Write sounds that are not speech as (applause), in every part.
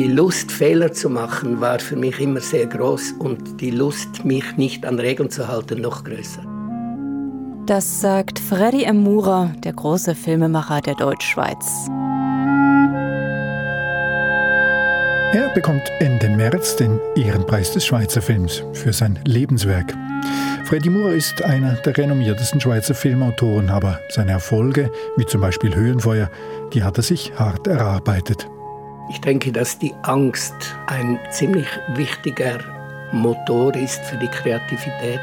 Die Lust, Fehler zu machen, war für mich immer sehr groß und die Lust, mich nicht an Regeln zu halten, noch größer. Das sagt Freddy M. Murer, der große Filmemacher der Deutschschweiz. Er bekommt Ende März den Ehrenpreis des Schweizer Films für sein Lebenswerk. Freddy Murer ist einer der renommiertesten Schweizer Filmautoren, aber seine Erfolge, wie zum Beispiel Höhenfeuer, die hat er sich hart erarbeitet. Ich denke, dass die Angst ein ziemlich wichtiger Motor ist für die Kreativität,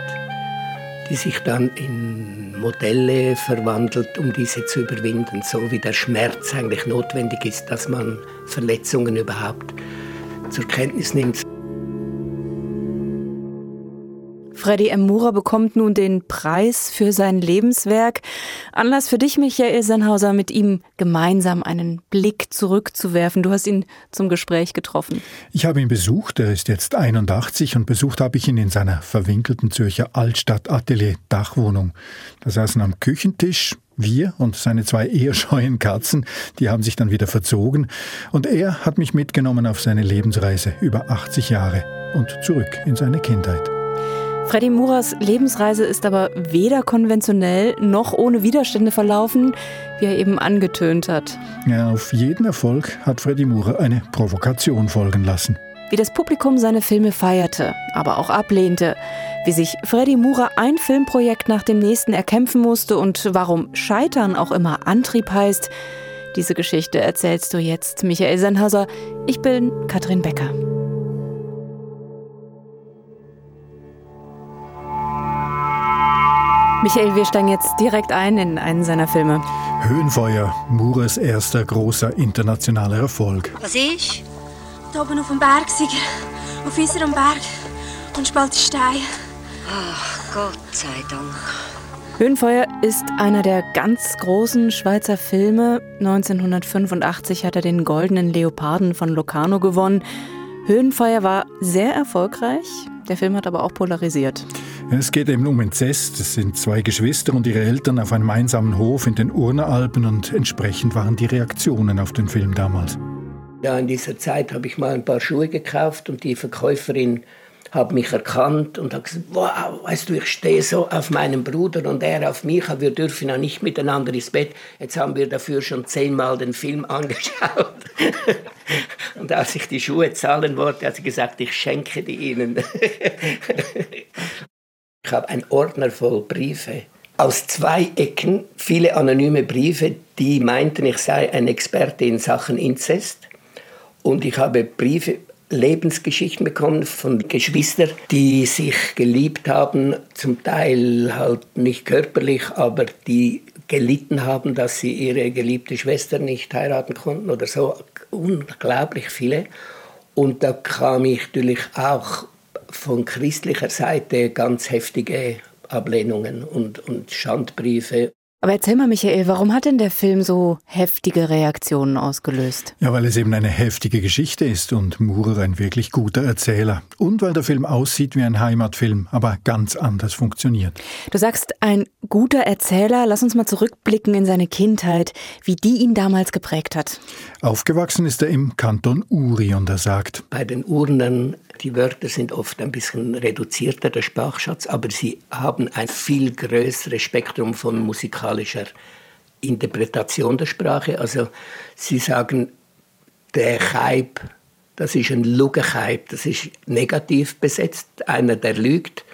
die sich dann in Modelle verwandelt, um diese zu überwinden, so wie der Schmerz eigentlich notwendig ist, dass man Verletzungen überhaupt zur Kenntnis nimmt. Freddy M. Murer bekommt nun den Preis für sein Lebenswerk. Anlass für dich, Michael Sennhauser, mit ihm gemeinsam einen Blick zurückzuwerfen. Du hast ihn zum Gespräch getroffen. Ich habe ihn besucht. Er ist jetzt 81 und besucht habe ich ihn in seiner verwinkelten Zürcher Altstadt-Atelier-Dachwohnung. Da saßen am Küchentisch wir und seine zwei eher scheuen Katzen, die haben sich dann wieder verzogen und er hat mich mitgenommen auf seine Lebensreise über 80 Jahre und zurück in seine Kindheit. Freddy Muras Lebensreise ist aber weder konventionell noch ohne Widerstände verlaufen, wie er eben angetönt hat. Ja, auf jeden Erfolg hat Freddy Murer eine Provokation folgen lassen. Wie das Publikum seine Filme feierte, aber auch ablehnte wie sich Freddy Murer ein Filmprojekt nach dem nächsten erkämpfen musste und warum Scheitern auch immer Antrieb heißt, diese Geschichte erzählst du jetzt, Michael Sennhauser. Ich bin Katrin Becker. Michael, wir steigen jetzt direkt ein in einen seiner Filme. Höhenfeuer, Mures erster großer internationaler Erfolg. Was ist? Da oben auf dem Berg, Sieger. Auf unserem Berg. Und spaltet Stein. Ach, Gott sei Dank. Höhenfeuer ist einer der ganz großen Schweizer Filme. 1985 hat er den Goldenen Leoparden von Locarno gewonnen. Höhenfeuer war sehr erfolgreich. Der Film hat aber auch polarisiert. Es geht eben um Inzest. Es sind zwei Geschwister und ihre Eltern auf einem einsamen Hof in den Urneralpen und entsprechend waren die Reaktionen auf den Film damals. Ja, in dieser Zeit habe ich mal ein paar Schuhe gekauft und die Verkäuferin habe mich erkannt und hat gesagt, wow, weißt du, ich stehe so auf meinen Bruder und er auf mich, wir dürfen ja nicht miteinander ins Bett. Jetzt haben wir dafür schon zehnmal den Film angeschaut. (laughs) und als ich die Schuhe zahlen wollte, hat sie gesagt, ich schenke die Ihnen. (laughs) ich habe einen Ordner voll Briefe aus zwei Ecken, viele anonyme Briefe, die meinten, ich sei ein Experte in Sachen Inzest. Und ich habe Briefe Lebensgeschichten bekommen von Geschwistern, die sich geliebt haben, zum Teil halt nicht körperlich, aber die gelitten haben, dass sie ihre geliebte Schwester nicht heiraten konnten oder so. Unglaublich viele. Und da kam ich natürlich auch von christlicher Seite ganz heftige Ablehnungen und, und Schandbriefe. Aber erzähl mal, Michael, warum hat denn der Film so heftige Reaktionen ausgelöst? Ja, weil es eben eine heftige Geschichte ist und Murer ein wirklich guter Erzähler. Und weil der Film aussieht wie ein Heimatfilm, aber ganz anders funktioniert. Du sagst, ein guter Erzähler. Lass uns mal zurückblicken in seine Kindheit, wie die ihn damals geprägt hat. Aufgewachsen ist er im Kanton Uri und er sagt, bei den Urnen die Wörter sind oft ein bisschen reduzierter, der Sprachschatz, aber sie haben ein viel größeres Spektrum von musikalischer Interpretation der Sprache. Also sie sagen, der Chaib, das ist ein Lügenchaib, das ist negativ besetzt, einer, der lügt.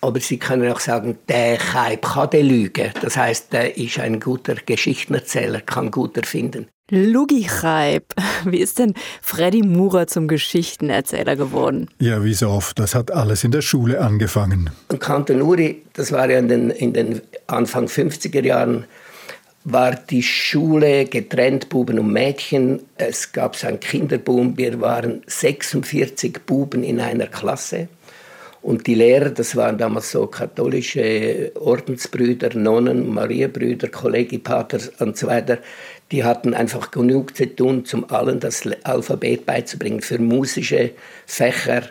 Aber Sie können auch sagen, der Chaib kann der lügen. Das heißt, der ist ein guter Geschichtenerzähler, kann gut erfinden. Lugichaib. (laughs) Wie ist denn Freddy Murer zum Geschichtenerzähler geworden? Ja, wie so oft. Das hat alles in der Schule angefangen. Und Kanton Uri, das war ja in den, in den Anfang 50er Jahren, war die Schule getrennt, Buben und Mädchen. Es gab so einen Kinderboom. Wir waren 46 Buben in einer Klasse. Und die Lehrer, das waren damals so katholische Ordensbrüder, Nonnen, Mariabrüder, Kollegipater und so weiter, die hatten einfach genug zu tun, zum allen das Alphabet beizubringen. Für musische Fächer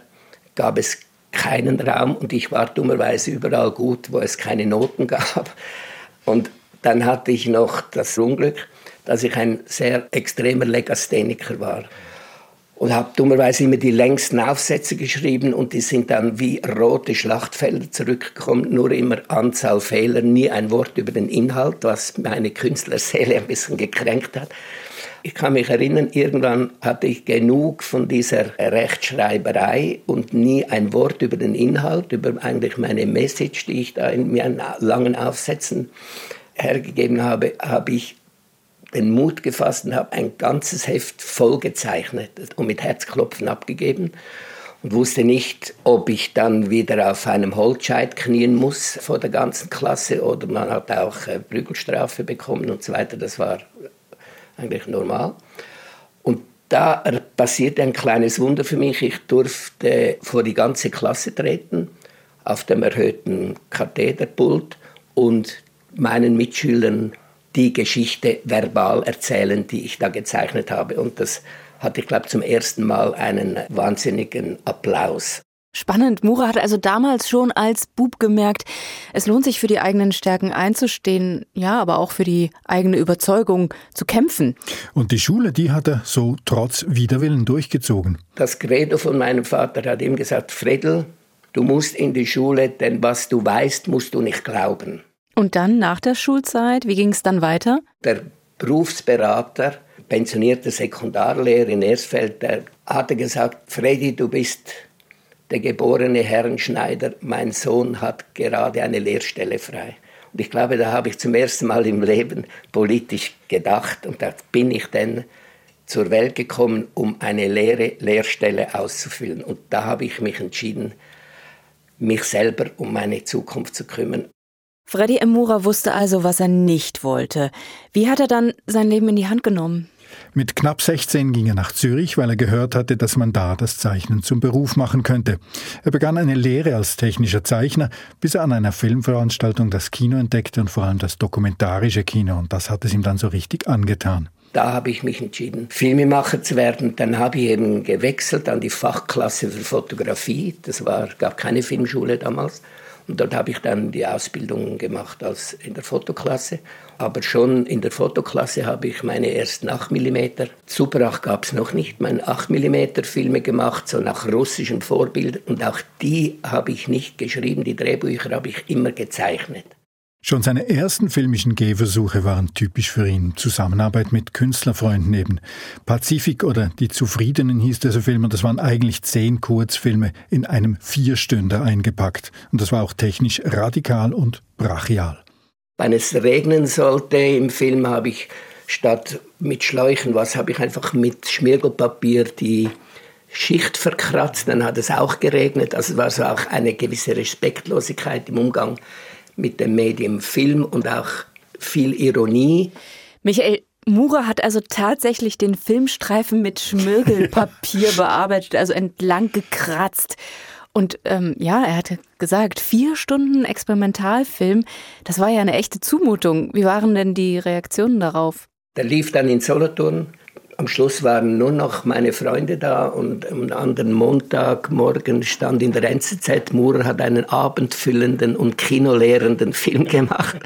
gab es keinen Raum und ich war dummerweise überall gut, wo es keine Noten (laughs) gab. Und dann hatte ich noch das Unglück, dass ich ein sehr extremer Legastheniker war. Und habe dummerweise immer die längsten Aufsätze geschrieben und die sind dann wie rote Schlachtfelder zurückgekommen, nur immer Anzahl Fehler, nie ein Wort über den Inhalt, was meine Künstlerseele ein bisschen gekränkt hat. Ich kann mich erinnern, irgendwann hatte ich genug von dieser Rechtschreiberei und nie ein Wort über den Inhalt, über eigentlich meine Message, die ich da in meinen langen Aufsätzen hergegeben habe, habe ich den Mut gefasst und habe ein ganzes Heft vollgezeichnet und mit Herzklopfen abgegeben und wusste nicht, ob ich dann wieder auf einem Holzscheit knien muss vor der ganzen Klasse oder man hat auch äh, Prügelstrafe bekommen und so weiter. Das war eigentlich normal. Und da passierte ein kleines Wunder für mich. Ich durfte vor die ganze Klasse treten auf dem erhöhten Kathederpult und meinen Mitschülern die Geschichte verbal erzählen, die ich da gezeichnet habe. Und das hatte, ich glaube, zum ersten Mal einen wahnsinnigen Applaus. Spannend. Mura hat also damals schon als Bub gemerkt, es lohnt sich für die eigenen Stärken einzustehen, ja, aber auch für die eigene Überzeugung zu kämpfen. Und die Schule, die hat er so trotz Widerwillen durchgezogen. Das Credo von meinem Vater hat ihm gesagt, Fredel, du musst in die Schule, denn was du weißt, musst du nicht glauben. Und dann nach der Schulzeit, wie ging es dann weiter? Der Berufsberater, pensionierte Sekundarlehrer in Ersfeld, der hatte gesagt, Freddy, du bist der geborene Herrenschneider, mein Sohn hat gerade eine Lehrstelle frei. Und ich glaube, da habe ich zum ersten Mal im Leben politisch gedacht und da bin ich dann zur Welt gekommen, um eine leere Lehrstelle auszufüllen. Und da habe ich mich entschieden, mich selber um meine Zukunft zu kümmern. Freddy Emura wusste also, was er nicht wollte. Wie hat er dann sein Leben in die Hand genommen? Mit knapp 16 ging er nach Zürich, weil er gehört hatte, dass man da das Zeichnen zum Beruf machen könnte. Er begann eine Lehre als technischer Zeichner, bis er an einer Filmveranstaltung das Kino entdeckte und vor allem das dokumentarische Kino. Und das hat es ihm dann so richtig angetan. Da habe ich mich entschieden, Filmemacher zu werden. Dann habe ich eben gewechselt an die Fachklasse für Fotografie. Das war, gab keine Filmschule damals. Und dort habe ich dann die Ausbildung gemacht als in der Fotoklasse. Aber schon in der Fotoklasse habe ich meine ersten 8 mm. Super 8 gab es noch nicht, meine 8 mm Filme gemacht, so nach russischem Vorbild. Und auch die habe ich nicht geschrieben, die Drehbücher habe ich immer gezeichnet. Schon seine ersten filmischen Gehversuche waren typisch für ihn. Zusammenarbeit mit Künstlerfreunden eben. Pazifik oder Die Zufriedenen hieß dieser Film und das waren eigentlich zehn Kurzfilme in einem Vierstünder eingepackt. Und das war auch technisch radikal und brachial. Wenn es regnen sollte im Film, habe ich statt mit Schläuchen was, habe ich einfach mit Schmirgelpapier die Schicht verkratzt. Dann hat es auch geregnet. Also war es auch eine gewisse Respektlosigkeit im Umgang mit dem Medium Film und auch viel Ironie. Michael, Mura hat also tatsächlich den Filmstreifen mit Schmirgelpapier (laughs) bearbeitet, also entlang gekratzt. Und ähm, ja, er hatte gesagt, vier Stunden Experimentalfilm, das war ja eine echte Zumutung. Wie waren denn die Reaktionen darauf? Der lief dann in Solothurn am Schluss waren nur noch meine Freunde da und am anderen Montagmorgen stand in der NZZ, Murer hat einen abendfüllenden und kinolehrenden Film gemacht.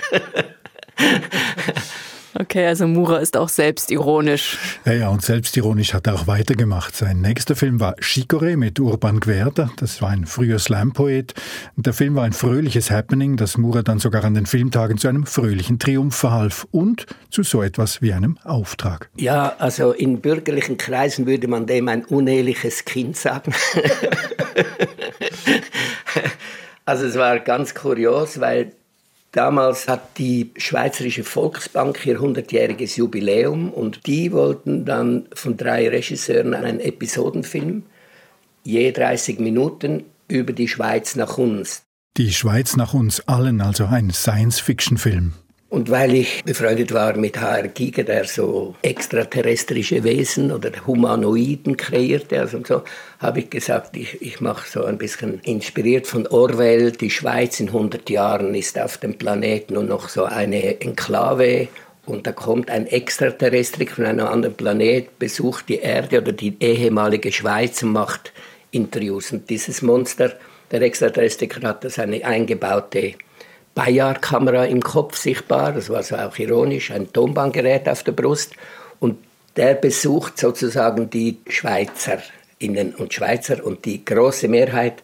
(laughs) Okay, also Mura ist auch selbstironisch. Ja, ja, und selbstironisch hat er auch weitergemacht. Sein nächster Film war Chicorée mit Urban Gwerder. Das war ein früher Slam-Poet. Der Film war ein fröhliches Happening, das Mura dann sogar an den Filmtagen zu einem fröhlichen Triumph verhalf und zu so etwas wie einem Auftrag. Ja, also in bürgerlichen Kreisen würde man dem ein uneheliches Kind sagen. (laughs) also es war ganz kurios, weil Damals hat die Schweizerische Volksbank ihr 100-jähriges Jubiläum und die wollten dann von drei Regisseuren einen Episodenfilm, je 30 Minuten, über die Schweiz nach uns. Die Schweiz nach uns allen, also ein Science-Fiction-Film. Und weil ich befreundet war mit H.R. Giger, der so extraterrestrische Wesen oder Humanoiden kreierte, also so, habe ich gesagt, ich, ich mache so ein bisschen inspiriert von Orwell, die Schweiz in 100 Jahren ist auf dem Planeten nur noch so eine Enklave und da kommt ein Extraterrestrik von einem anderen Planet, besucht die Erde oder die ehemalige Schweiz und macht Interviews. Und dieses Monster, der Extraterrestrik, hat das eine eingebaute Bayard-Kamera im Kopf sichtbar, das war so auch ironisch, ein Tonbandgerät auf der Brust. Und der besucht sozusagen die Schweizerinnen und Schweizer und die große Mehrheit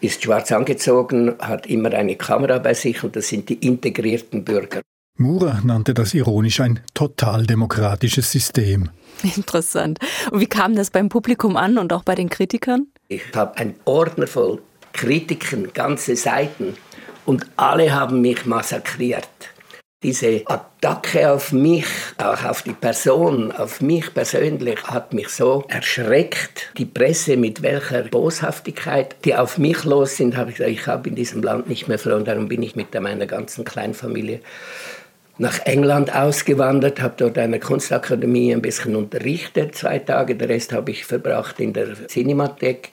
ist schwarz angezogen, hat immer eine Kamera bei sich und das sind die integrierten Bürger. Mura nannte das ironisch ein total demokratisches System. Interessant. Und wie kam das beim Publikum an und auch bei den Kritikern? Ich habe einen Ordner voll Kritiken, ganze Seiten und alle haben mich massakriert. Diese Attacke auf mich, auch auf die Person, auf mich persönlich, hat mich so erschreckt. Die Presse mit welcher Boshaftigkeit die auf mich los sind, habe ich gesagt, ich habe in diesem Land nicht mehr verloren. Darum bin ich mit meiner ganzen Kleinfamilie nach England ausgewandert, habe dort an der Kunstakademie ein bisschen unterrichtet, zwei Tage. Der Rest habe ich verbracht in der Cinemathek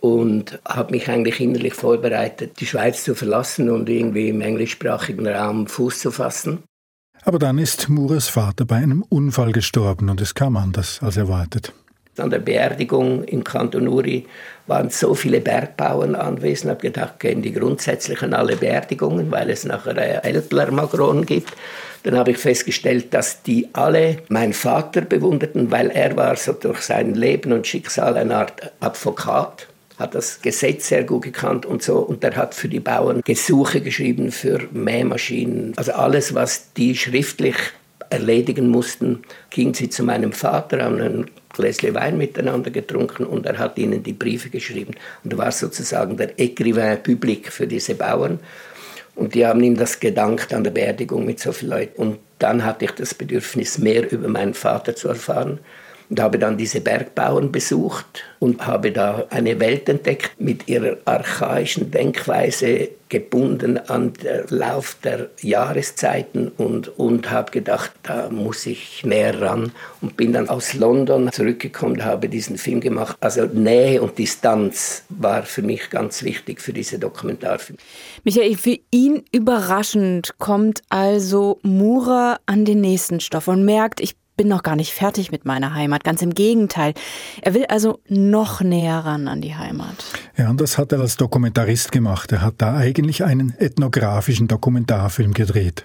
und habe mich eigentlich innerlich vorbereitet, die Schweiz zu verlassen und irgendwie im englischsprachigen Raum Fuß zu fassen. Aber dann ist Mures Vater bei einem Unfall gestorben und es kam anders als erwartet. An der Beerdigung im Kanton Uri waren so viele Bergbauern anwesend. Ich habe gedacht, gehen die grundsätzlich an alle Beerdigungen, weil es nachher Elbler-Magronen gibt. Dann habe ich festgestellt, dass die alle meinen Vater bewunderten, weil er war so durch sein Leben und Schicksal eine Art Advokat hat das Gesetz sehr gut gekannt und so. Und der hat für die Bauern Gesuche geschrieben für Mähmaschinen. Also alles, was die schriftlich erledigen mussten, gingen sie zu meinem Vater, haben ein Gläschen Wein miteinander getrunken und er hat ihnen die Briefe geschrieben. Und er war sozusagen der Écrivain public für diese Bauern. Und die haben ihm das gedankt an der Beerdigung mit so vielen Leuten. Und dann hatte ich das Bedürfnis, mehr über meinen Vater zu erfahren und habe dann diese Bergbauern besucht und habe da eine Welt entdeckt mit ihrer archaischen Denkweise gebunden an den Lauf der Jahreszeiten und, und habe gedacht, da muss ich näher ran und bin dann aus London zurückgekommen, habe diesen Film gemacht. Also Nähe und Distanz war für mich ganz wichtig für diese Dokumentarfilme. Michael, für ihn überraschend kommt also Mura an den nächsten Stoff und merkt, ich bin noch gar nicht fertig mit meiner Heimat. Ganz im Gegenteil. Er will also noch näher ran an die Heimat. Ja, und das hat er als Dokumentarist gemacht. Er hat da eigentlich einen ethnografischen Dokumentarfilm gedreht.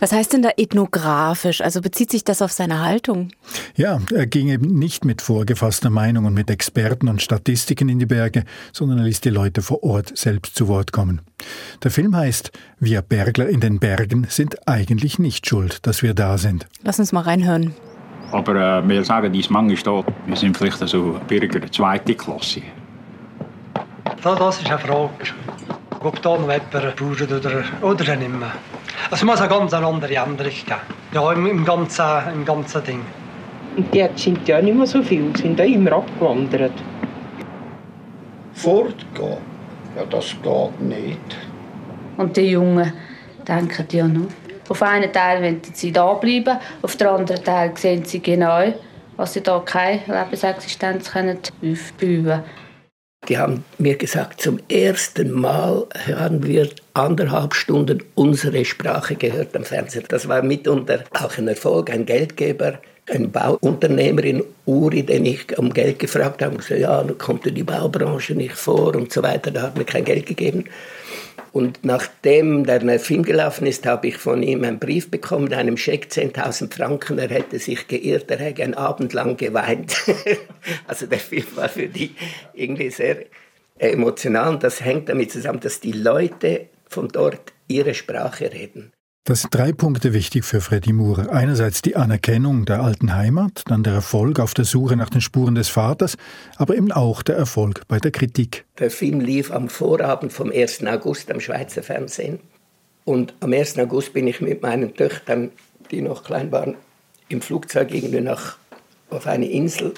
Was heißt denn da ethnografisch? Also bezieht sich das auf seine Haltung? Ja, er ging eben nicht mit vorgefasster Meinung und mit Experten und Statistiken in die Berge, sondern er ließ die Leute vor Ort selbst zu Wort kommen. Der Film heißt Wir Bergler in den Bergen sind eigentlich nicht schuld, dass wir da sind. Lass uns mal reinhören. Aber äh, wir sagen uns manchmal, wir sind vielleicht so Bürger der zweiten Klasse. Das ist eine Frage, ob da noch jemand braucht oder, oder nicht mehr. Es muss eine ganz andere Änderung geben. Ja, im, im, ganzen, im ganzen Ding. Und die sind ja nicht mehr so viel, sind auch immer abgewandert. Fortgehen? Ja, das geht nicht. Und die Jungen denken ja noch. Auf einen Teil wollen sie da bleiben, auf der anderen Teil sehen sie genau, dass sie da keine Lebensexistenz können aufbauen können. Die haben mir gesagt, zum ersten Mal haben wir anderthalb Stunden unsere Sprache gehört am Fernsehen. Das war mitunter auch ein Erfolg, ein Geldgeber, ein Bauunternehmer in Uri, den ich um Geld gefragt habe. Gesagt, ja, da kommt die Baubranche nicht vor und so weiter. Da hat mir kein Geld gegeben. Und nachdem der Film gelaufen ist, habe ich von ihm einen Brief bekommen, einem Scheck 10.000 Franken. Er hätte sich geirrt, er hätte einen Abend lang geweint. (laughs) also der Film war für die irgendwie sehr emotional. Und das hängt damit zusammen, dass die Leute von dort ihre Sprache reden. Das sind drei Punkte wichtig für Freddy Moore. Einerseits die Anerkennung der alten Heimat, dann der Erfolg auf der Suche nach den Spuren des Vaters, aber eben auch der Erfolg bei der Kritik. Der Film lief am Vorabend vom 1. August am Schweizer Fernsehen. Und am 1. August bin ich mit meinen Töchtern, die noch klein waren, im Flugzeug irgendwie nach, auf eine Insel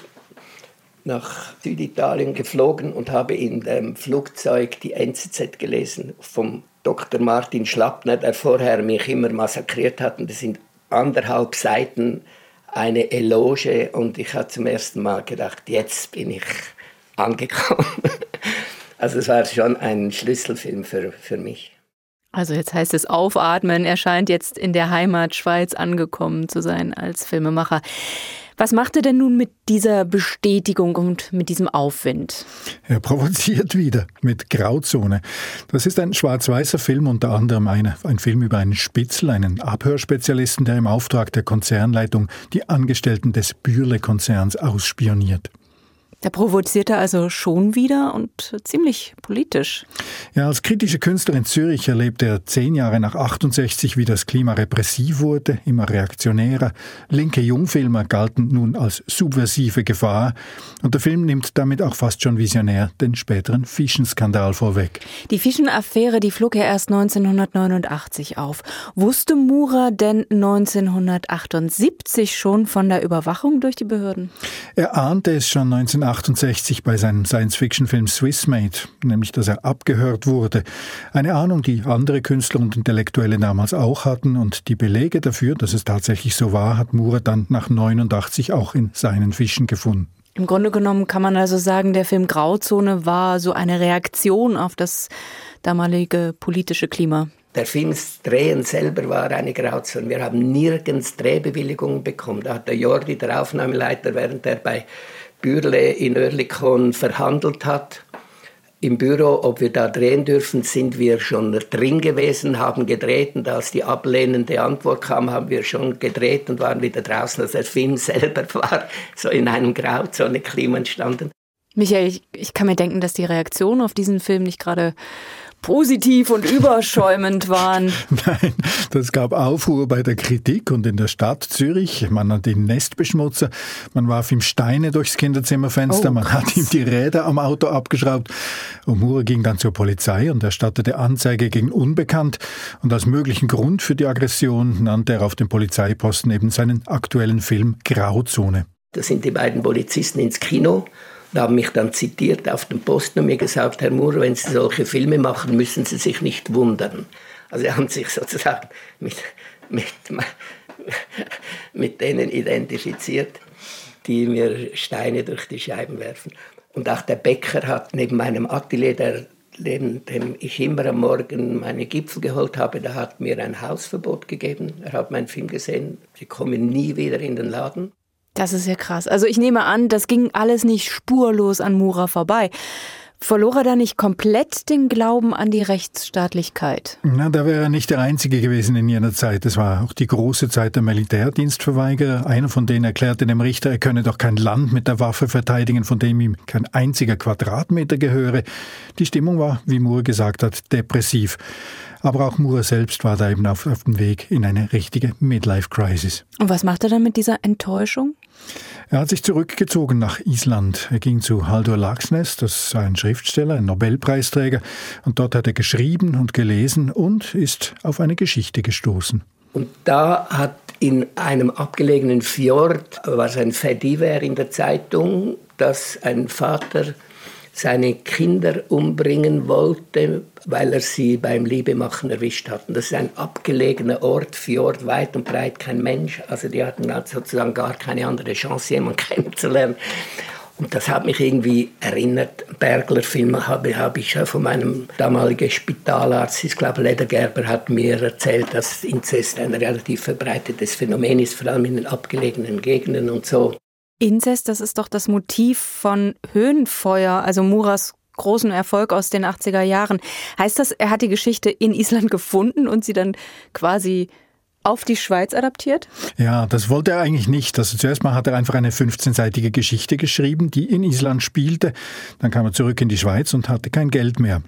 nach Süditalien geflogen und habe in dem Flugzeug die NZZ gelesen vom Dr. Martin Schlappner, der vorher mich immer massakriert hat. Und das sind anderthalb Seiten eine Eloge und ich habe zum ersten Mal gedacht, jetzt bin ich angekommen. (laughs) Also es war schon ein Schlüsselfilm für, für mich. Also jetzt heißt es aufatmen, er scheint jetzt in der Heimat Schweiz angekommen zu sein als Filmemacher. Was macht er denn nun mit dieser Bestätigung und mit diesem Aufwind? Er provoziert wieder mit Grauzone. Das ist ein schwarz-weißer Film, unter anderem eine, ein Film über einen Spitzel, einen Abhörspezialisten, der im Auftrag der Konzernleitung die Angestellten des Bürle-Konzerns ausspioniert. Da provoziert er also schon wieder und ziemlich politisch. Ja, als kritische Künstler in Zürich erlebte er zehn Jahre nach 68, wie das Klima repressiv wurde, immer reaktionärer. Linke Jungfilmer galten nun als subversive Gefahr. Und der Film nimmt damit auch fast schon visionär den späteren Fischenskandal vorweg. Die Fischenaffäre, die flog er erst 1989 auf. Wusste Mura denn 1978 schon von der Überwachung durch die Behörden? Er ahnte es schon 19 1968 bei seinem Science-Fiction-Film Swissmade, nämlich dass er abgehört wurde. Eine Ahnung, die andere Künstler und Intellektuelle damals auch hatten und die Belege dafür, dass es tatsächlich so war, hat Mura dann nach 89 auch in seinen Fischen gefunden. Im Grunde genommen kann man also sagen, der Film Grauzone war so eine Reaktion auf das damalige politische Klima. Der Films Drehen selber war eine Grauzone. Wir haben nirgends Drehbewilligungen bekommen. Da hat der Jordi, der Aufnahmeleiter, während er bei Bürle in Oerlikon verhandelt hat. Im Büro, ob wir da drehen dürfen, sind wir schon drin gewesen, haben gedreht und als die ablehnende Antwort kam, haben wir schon gedreht und waren wieder draußen. Also der Film selber (laughs) war so in einem Grauzone-Klima entstanden. Michael, ich, ich kann mir denken, dass die Reaktion auf diesen Film nicht gerade positiv und überschäumend waren. (laughs) Nein, das gab Aufruhr bei der Kritik und in der Stadt Zürich. Man hat ihn Nestbeschmutzer, man warf ihm Steine durchs Kinderzimmerfenster, oh, man hat ihm die Räder am Auto abgeschraubt. Mure ging dann zur Polizei und erstattete Anzeige gegen Unbekannt. Und als möglichen Grund für die Aggression nannte er auf dem Polizeiposten eben seinen aktuellen Film Grauzone. Da sind die beiden Polizisten ins Kino und haben mich dann zitiert auf dem Posten und mir gesagt, Herr Moore, wenn Sie solche Filme machen, müssen Sie sich nicht wundern. Also sie haben sich sozusagen mit, mit, mit denen identifiziert, die mir Steine durch die Scheiben werfen. Und auch der Bäcker hat neben meinem Atelier, der, neben dem ich immer am Morgen meine Gipfel geholt habe, der hat mir ein Hausverbot gegeben. Er hat meinen Film gesehen, sie kommen nie wieder in den Laden. Das ist ja krass. Also ich nehme an, das ging alles nicht spurlos an Mura vorbei. Verlor er da nicht komplett den Glauben an die Rechtsstaatlichkeit? Na, da wäre er nicht der Einzige gewesen in jener Zeit. Es war auch die große Zeit der Militärdienstverweigerer. Einer von denen erklärte dem Richter, er könne doch kein Land mit der Waffe verteidigen, von dem ihm kein einziger Quadratmeter gehöre. Die Stimmung war, wie Moore gesagt hat, depressiv. Aber auch Moore selbst war da eben auf, auf dem Weg in eine richtige Midlife-Crisis. Und was macht er dann mit dieser Enttäuschung? Er hat sich zurückgezogen nach Island. Er ging zu Haldur Laxness, das ist ein Schriftsteller, ein Nobelpreisträger, und dort hat er geschrieben und gelesen und ist auf eine Geschichte gestoßen. Und da hat in einem abgelegenen Fjord, was ein Fediver in der Zeitung, dass ein Vater seine Kinder umbringen wollte, weil er sie beim Liebemachen erwischt hat. Und das ist ein abgelegener Ort, Fjord, weit und breit kein Mensch. Also die hatten halt sozusagen gar keine andere Chance, jemanden (laughs) kennenzulernen. Und das hat mich irgendwie erinnert. Bergler-Filme habe, habe ich von meinem damaligen Spitalarzt, ich glaube Ledergerber, hat mir erzählt, dass Inzest ein relativ verbreitetes Phänomen ist, vor allem in den abgelegenen Gegenden und so. Inzest, das ist doch das Motiv von Höhenfeuer, also Muras großen Erfolg aus den 80er Jahren. Heißt das, er hat die Geschichte in Island gefunden und sie dann quasi auf die Schweiz adaptiert? Ja, das wollte er eigentlich nicht. Also zuerst mal hat er einfach eine 15-seitige Geschichte geschrieben, die in Island spielte. Dann kam er zurück in die Schweiz und hatte kein Geld mehr.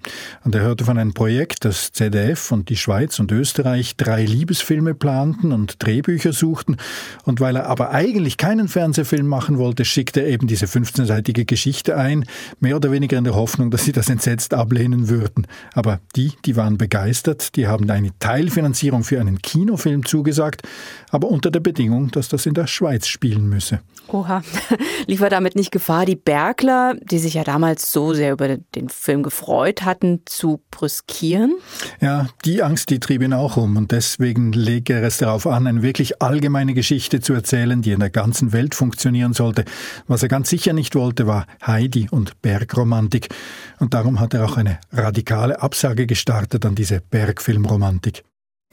Und er hörte von einem Projekt, das ZDF und die Schweiz und Österreich drei Liebesfilme planten und Drehbücher suchten. Und weil er aber eigentlich keinen Fernsehfilm machen wollte, schickte er eben diese 15-seitige Geschichte ein, mehr oder weniger in der Hoffnung, dass sie das entsetzt ablehnen würden. Aber die, die waren begeistert, die haben eine Teilfinanzierung für einen Kinofilm ihm zugesagt, aber unter der Bedingung, dass das in der Schweiz spielen müsse. Oha, (laughs) lief er damit nicht Gefahr, die Bergler, die sich ja damals so sehr über den Film gefreut hatten, zu brüskieren? Ja, die Angst, die trieb ihn auch um und deswegen legte er es darauf an, eine wirklich allgemeine Geschichte zu erzählen, die in der ganzen Welt funktionieren sollte. Was er ganz sicher nicht wollte, war Heidi und Bergromantik. Und darum hat er auch eine radikale Absage gestartet an diese Bergfilmromantik.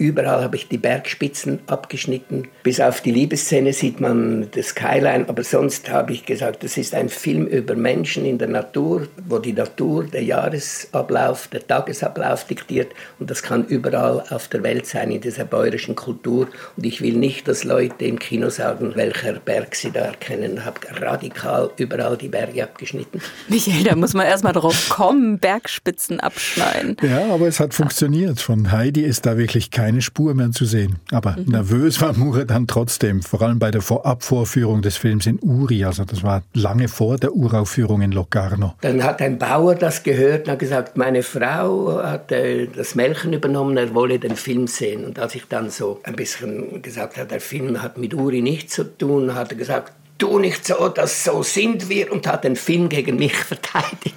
Überall habe ich die Bergspitzen abgeschnitten. Bis auf die Liebesszene sieht man das Skyline, aber sonst habe ich gesagt, das ist ein Film über Menschen in der Natur, wo die Natur der Jahresablauf, der Tagesablauf diktiert und das kann überall auf der Welt sein, in dieser bäuerischen Kultur. Und ich will nicht, dass Leute im Kino sagen, welcher Berg sie da erkennen. Ich habe radikal überall die Berge abgeschnitten. Michael, da muss man erstmal drauf kommen, Bergspitzen abschneiden. Ja, aber es hat funktioniert. Von Heidi ist da wirklich kein keine Spur mehr zu sehen. Aber mhm. nervös war Mure dann trotzdem, vor allem bei der Vorabvorführung des Films in Uri. Also das war lange vor der Uraufführung in Locarno. Dann hat ein Bauer das gehört und hat gesagt, meine Frau hat äh, das Melken übernommen, er wolle den Film sehen. Und als ich dann so ein bisschen gesagt habe, der Film hat mit Uri nichts zu tun, hat er gesagt, tu nicht so, dass so sind wir und hat den Film gegen mich (laughs) verteidigt.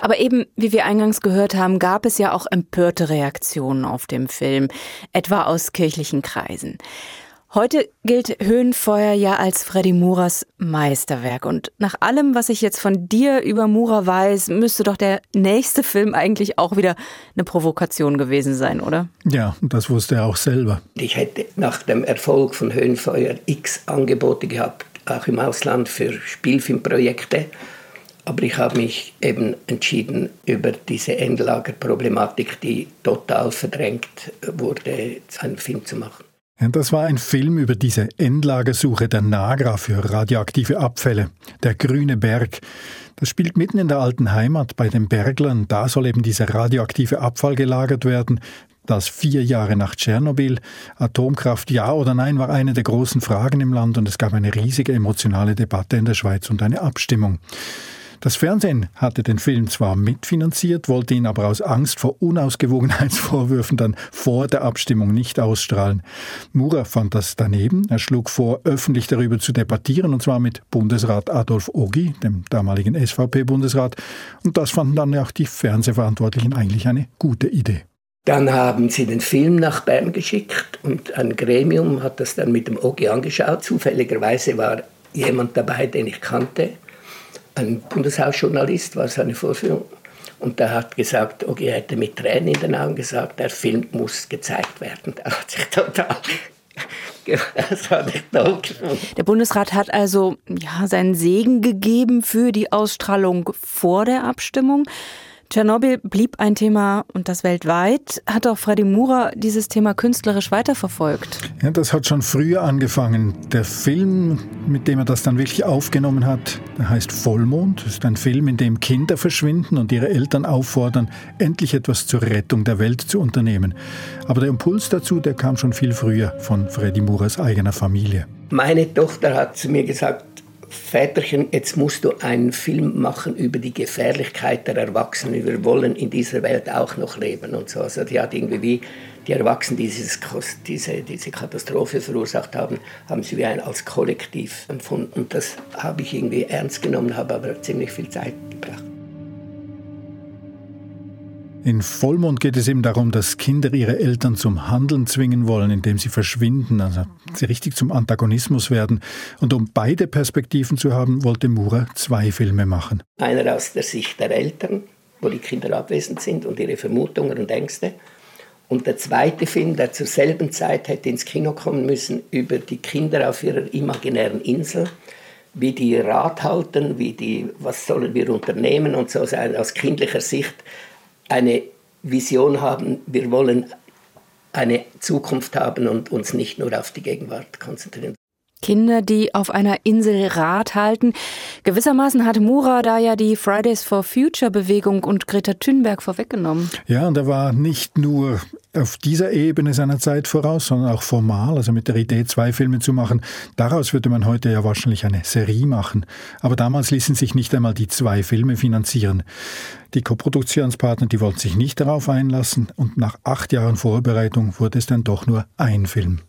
Aber eben, wie wir eingangs gehört haben, gab es ja auch empörte Reaktionen auf dem Film, etwa aus kirchlichen Kreisen. Heute gilt Höhenfeuer ja als Freddy Muras Meisterwerk. Und nach allem, was ich jetzt von dir über Mura weiß, müsste doch der nächste Film eigentlich auch wieder eine Provokation gewesen sein, oder? Ja, das wusste er auch selber. Ich hätte nach dem Erfolg von Höhenfeuer x Angebote gehabt, auch im Ausland für Spielfilmprojekte. Aber ich habe mich eben entschieden, über diese Endlagerproblematik, die total verdrängt wurde, einen Film zu machen. Das war ein Film über diese Endlagersuche der Nagra für radioaktive Abfälle, der grüne Berg. Das spielt mitten in der alten Heimat bei den Berglern. Da soll eben dieser radioaktive Abfall gelagert werden. Das vier Jahre nach Tschernobyl. Atomkraft ja oder nein war eine der großen Fragen im Land und es gab eine riesige emotionale Debatte in der Schweiz und eine Abstimmung. Das Fernsehen hatte den Film zwar mitfinanziert, wollte ihn aber aus Angst vor Unausgewogenheitsvorwürfen dann vor der Abstimmung nicht ausstrahlen. Mura fand das daneben. Er schlug vor, öffentlich darüber zu debattieren, und zwar mit Bundesrat Adolf Ogi, dem damaligen SVP-Bundesrat. Und das fanden dann auch die Fernsehverantwortlichen eigentlich eine gute Idee. Dann haben sie den Film nach Bern geschickt und ein Gremium hat das dann mit dem OG angeschaut. Zufälligerweise war jemand dabei, den ich kannte. Ein Bundeshausjournalist war seine Vorführung. Und der hat gesagt, OG hätte mit Tränen in den Augen gesagt, der Film muss gezeigt werden. Da hat sich total (laughs) Der Bundesrat hat also ja, seinen Segen gegeben für die Ausstrahlung vor der Abstimmung. Tschernobyl blieb ein Thema und das weltweit. Hat auch Freddy Mura dieses Thema künstlerisch weiterverfolgt? Ja, das hat schon früher angefangen. Der Film, mit dem er das dann wirklich aufgenommen hat, der heißt Vollmond. Das ist ein Film, in dem Kinder verschwinden und ihre Eltern auffordern, endlich etwas zur Rettung der Welt zu unternehmen. Aber der Impuls dazu, der kam schon viel früher von Freddy Muras eigener Familie. Meine Tochter hat zu mir gesagt, Väterchen, jetzt musst du einen Film machen über die Gefährlichkeit der Erwachsenen. Wir wollen in dieser Welt auch noch leben und so. Also die hat irgendwie wie die Erwachsenen, die dieses, diese, diese Katastrophe verursacht haben, haben sie wie ein als Kollektiv empfunden. Und das habe ich irgendwie ernst genommen, habe aber ziemlich viel Zeit gebracht. In Vollmond geht es eben darum, dass Kinder ihre Eltern zum Handeln zwingen wollen, indem sie verschwinden, also sie richtig zum Antagonismus werden. Und um beide Perspektiven zu haben, wollte Mura zwei Filme machen. Einer aus der Sicht der Eltern, wo die Kinder abwesend sind und ihre Vermutungen und Ängste. Und der zweite Film, der zur selben Zeit hätte ins Kino kommen müssen, über die Kinder auf ihrer imaginären Insel wie die Rat halten, wie die, was sollen wir unternehmen und so aus kindlicher Sicht eine Vision haben, wir wollen eine Zukunft haben und uns nicht nur auf die Gegenwart konzentrieren. Kinder, die auf einer Insel Rat halten. Gewissermaßen hat Mura da ja die Fridays for Future Bewegung und Greta Thunberg vorweggenommen. Ja, und er war nicht nur auf dieser Ebene seiner Zeit voraus, sondern auch formal, also mit der Idee, zwei Filme zu machen. Daraus würde man heute ja wahrscheinlich eine Serie machen. Aber damals ließen sich nicht einmal die zwei Filme finanzieren. Die Koproduktionspartner, die wollten sich nicht darauf einlassen und nach acht Jahren Vorbereitung wurde es dann doch nur ein Film.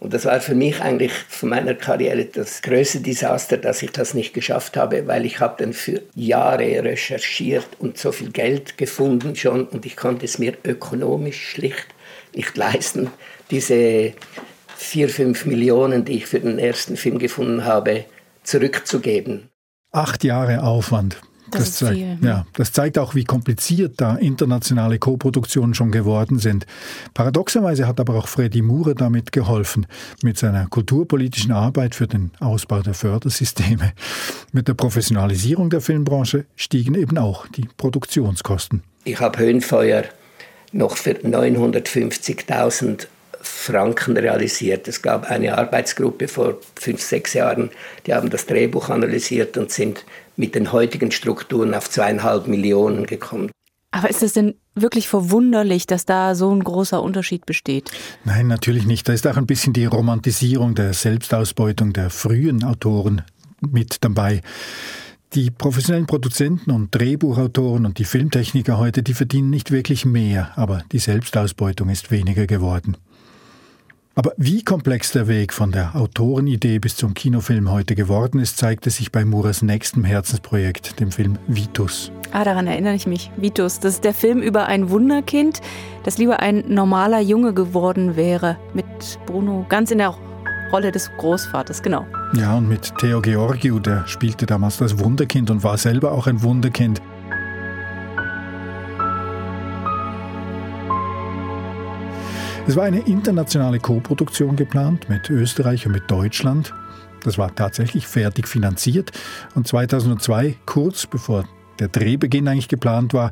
Und das war für mich eigentlich von meiner Karriere das größte Desaster, dass ich das nicht geschafft habe, weil ich habe dann für Jahre recherchiert und so viel Geld gefunden schon und ich konnte es mir ökonomisch schlicht nicht leisten, diese vier, fünf Millionen, die ich für den ersten Film gefunden habe, zurückzugeben. Acht Jahre Aufwand Das, das zeigt, ja, das zeigt auch, wie kompliziert da internationale Koproduktionen schon geworden sind. Paradoxerweise hat aber auch Freddy Mure damit geholfen, mit seiner kulturpolitischen Arbeit für den Ausbau der Fördersysteme. Mit der Professionalisierung der Filmbranche stiegen eben auch die Produktionskosten. Ich habe Höhenfeuer noch für 950.000 Franken realisiert. Es gab eine Arbeitsgruppe vor fünf, sechs Jahren, die haben das Drehbuch analysiert und sind mit den heutigen Strukturen auf zweieinhalb Millionen gekommen. Aber ist es denn wirklich verwunderlich, dass da so ein großer Unterschied besteht? Nein, natürlich nicht. Da ist auch ein bisschen die Romantisierung der Selbstausbeutung der frühen Autoren mit dabei. Die professionellen Produzenten und Drehbuchautoren und die Filmtechniker heute, die verdienen nicht wirklich mehr, aber die Selbstausbeutung ist weniger geworden. Aber wie komplex der Weg von der Autorenidee bis zum Kinofilm heute geworden ist, zeigte sich bei Muras nächstem Herzensprojekt, dem Film Vitus. Ah, daran erinnere ich mich. Vitus, das ist der Film über ein Wunderkind, das lieber ein normaler Junge geworden wäre. Mit Bruno ganz in der Rolle des Großvaters, genau. Ja, und mit Theo Georgiou, der spielte damals das Wunderkind und war selber auch ein Wunderkind. Es war eine internationale Koproduktion geplant mit Österreich und mit Deutschland. Das war tatsächlich fertig finanziert und 2002, kurz bevor der Drehbeginn eigentlich geplant war,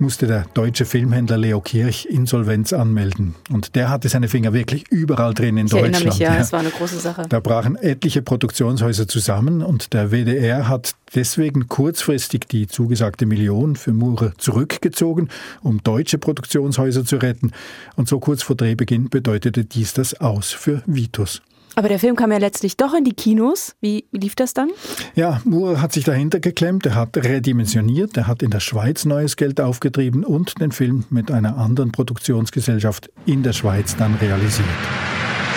musste der deutsche Filmhändler Leo Kirch Insolvenz anmelden. Und der hatte seine Finger wirklich überall drin in ich Deutschland. Erinnere mich, ja, es war eine große Sache. Da brachen etliche Produktionshäuser zusammen und der WDR hat deswegen kurzfristig die zugesagte Million für Mure zurückgezogen, um deutsche Produktionshäuser zu retten. Und so kurz vor Drehbeginn bedeutete dies das Aus für Vitus. Aber der Film kam ja letztlich doch in die Kinos. Wie lief das dann? Ja, Moore hat sich dahinter geklemmt, er hat redimensioniert, er hat in der Schweiz neues Geld aufgetrieben und den Film mit einer anderen Produktionsgesellschaft in der Schweiz dann realisiert.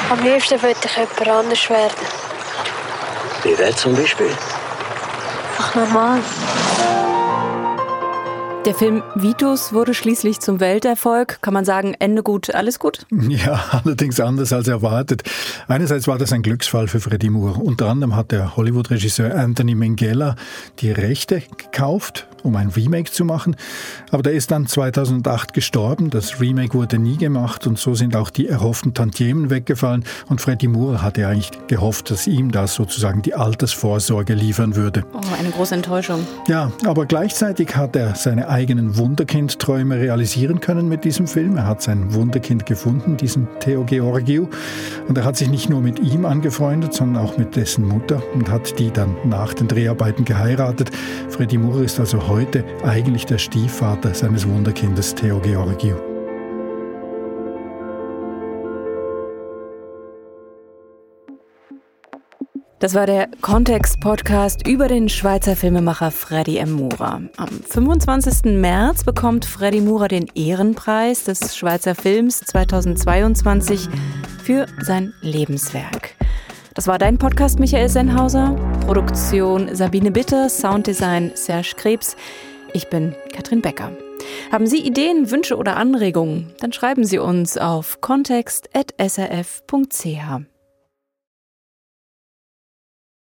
Am liebsten würde ich jemand anders werden. Wie wer zum Beispiel? Ach, normal. Der Film Vitus wurde schließlich zum Welterfolg. Kann man sagen, Ende gut, alles gut? (laughs) Ja, allerdings anders als erwartet. Einerseits war das ein Glücksfall für Freddie Moore. Unter anderem hat der Hollywood-Regisseur Anthony Minghella die Rechte gekauft um ein Remake zu machen. Aber der ist dann 2008 gestorben. Das Remake wurde nie gemacht und so sind auch die erhofften Tantiemen weggefallen. Und Freddie Moore hatte eigentlich gehofft, dass ihm das sozusagen die Altersvorsorge liefern würde. Oh, eine große Enttäuschung. Ja, aber gleichzeitig hat er seine eigenen Wunderkind-Träume realisieren können mit diesem Film. Er hat sein Wunderkind gefunden, diesen Theo Georgiou. Und er hat sich nicht nur mit ihm angefreundet, sondern auch mit dessen Mutter und hat die dann nach den Dreharbeiten geheiratet. Freddie Moore ist also heute eigentlich der Stiefvater seines Wunderkindes Theo Georgiou. Das war der Kontext-Podcast über den Schweizer Filmemacher Freddy M. Mura. Am 25. März bekommt Freddy Mura den Ehrenpreis des Schweizer Films 2022 für sein Lebenswerk. Das war dein Podcast, Michael Sennhauser. Produktion Sabine Bitter, Sounddesign Serge Krebs. Ich bin Katrin Becker. Haben Sie Ideen, Wünsche oder Anregungen? Dann schreiben Sie uns auf kontext.srf.ch.